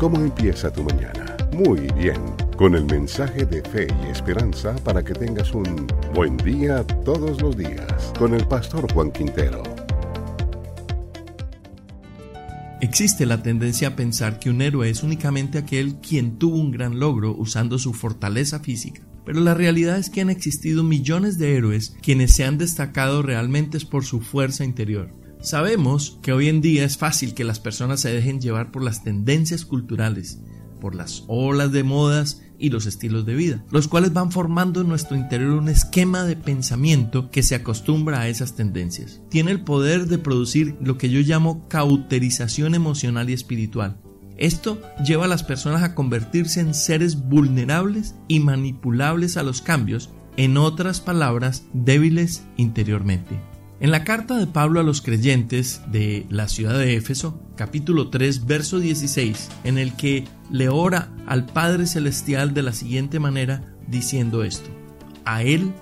¿Cómo empieza tu mañana? Muy bien. Con el mensaje de fe y esperanza para que tengas un buen día todos los días. Con el pastor Juan Quintero. Existe la tendencia a pensar que un héroe es únicamente aquel quien tuvo un gran logro usando su fortaleza física. Pero la realidad es que han existido millones de héroes quienes se han destacado realmente por su fuerza interior. Sabemos que hoy en día es fácil que las personas se dejen llevar por las tendencias culturales, por las olas de modas y los estilos de vida, los cuales van formando en nuestro interior un esquema de pensamiento que se acostumbra a esas tendencias. Tiene el poder de producir lo que yo llamo cauterización emocional y espiritual. Esto lleva a las personas a convertirse en seres vulnerables y manipulables a los cambios, en otras palabras, débiles interiormente. En la carta de Pablo a los creyentes de la ciudad de Éfeso, capítulo 3, verso 16, en el que le ora al Padre Celestial de la siguiente manera, diciendo esto, a Él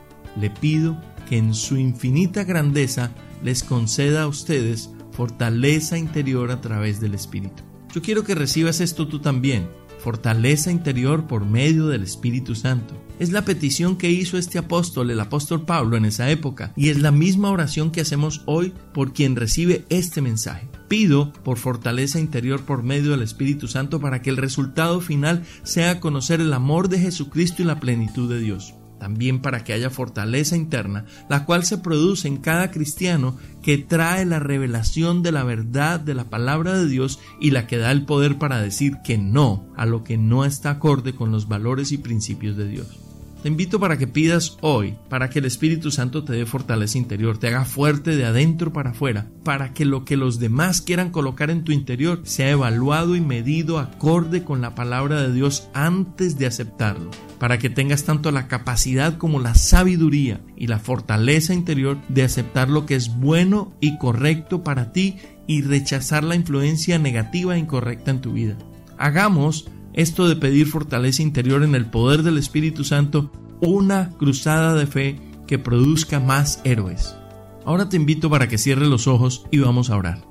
le pido que en su infinita grandeza les conceda a ustedes fortaleza interior a través del Espíritu. Yo quiero que recibas esto tú también, fortaleza interior por medio del Espíritu Santo. Es la petición que hizo este apóstol, el apóstol Pablo, en esa época, y es la misma oración que hacemos hoy por quien recibe este mensaje. Pido por fortaleza interior por medio del Espíritu Santo para que el resultado final sea conocer el amor de Jesucristo y la plenitud de Dios también para que haya fortaleza interna, la cual se produce en cada cristiano que trae la revelación de la verdad de la palabra de Dios y la que da el poder para decir que no a lo que no está acorde con los valores y principios de Dios. Invito para que pidas hoy, para que el Espíritu Santo te dé fortaleza interior, te haga fuerte de adentro para afuera, para que lo que los demás quieran colocar en tu interior sea evaluado y medido acorde con la palabra de Dios antes de aceptarlo, para que tengas tanto la capacidad como la sabiduría y la fortaleza interior de aceptar lo que es bueno y correcto para ti y rechazar la influencia negativa e incorrecta en tu vida. Hagamos esto de pedir fortaleza interior en el poder del Espíritu Santo, una cruzada de fe que produzca más héroes. Ahora te invito para que cierres los ojos y vamos a orar.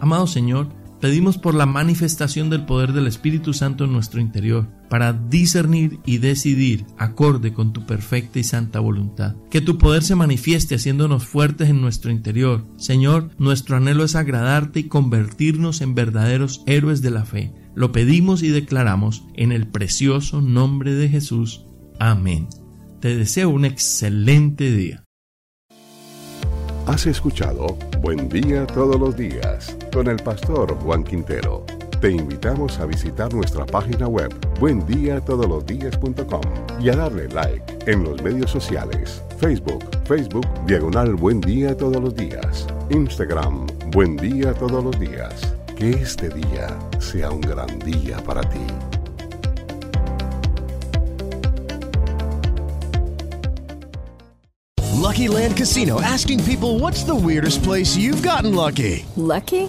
Amado Señor, pedimos por la manifestación del poder del Espíritu Santo en nuestro interior, para discernir y decidir acorde con tu perfecta y santa voluntad. Que tu poder se manifieste haciéndonos fuertes en nuestro interior. Señor, nuestro anhelo es agradarte y convertirnos en verdaderos héroes de la fe. Lo pedimos y declaramos en el precioso nombre de Jesús. Amén. Te deseo un excelente día. Has escuchado Buen Día Todos los Días con el pastor Juan Quintero. Te invitamos a visitar nuestra página web buendiatodolosdias.com y a darle like en los medios sociales, Facebook, Facebook Diagonal Buen Día Todos los Días, Instagram Buen Día Todos los Días. Que este día sea un gran día para ti. Lucky Land Casino asking people what's the weirdest place you've gotten lucky? Lucky?